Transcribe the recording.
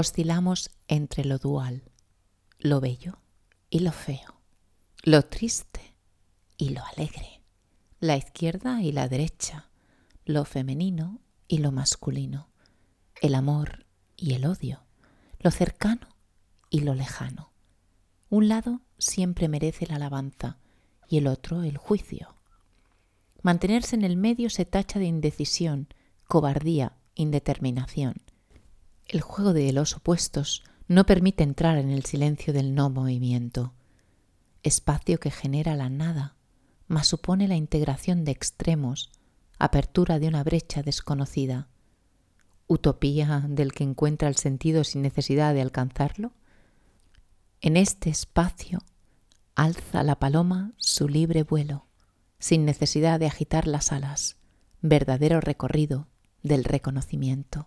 oscilamos entre lo dual, lo bello y lo feo, lo triste y lo alegre, la izquierda y la derecha, lo femenino y lo masculino, el amor y el odio, lo cercano y lo lejano. Un lado siempre merece la alabanza y el otro el juicio. Mantenerse en el medio se tacha de indecisión, cobardía, indeterminación. El juego de los opuestos no permite entrar en el silencio del no movimiento, espacio que genera la nada, mas supone la integración de extremos, apertura de una brecha desconocida, utopía del que encuentra el sentido sin necesidad de alcanzarlo. En este espacio alza la paloma su libre vuelo, sin necesidad de agitar las alas, verdadero recorrido del reconocimiento.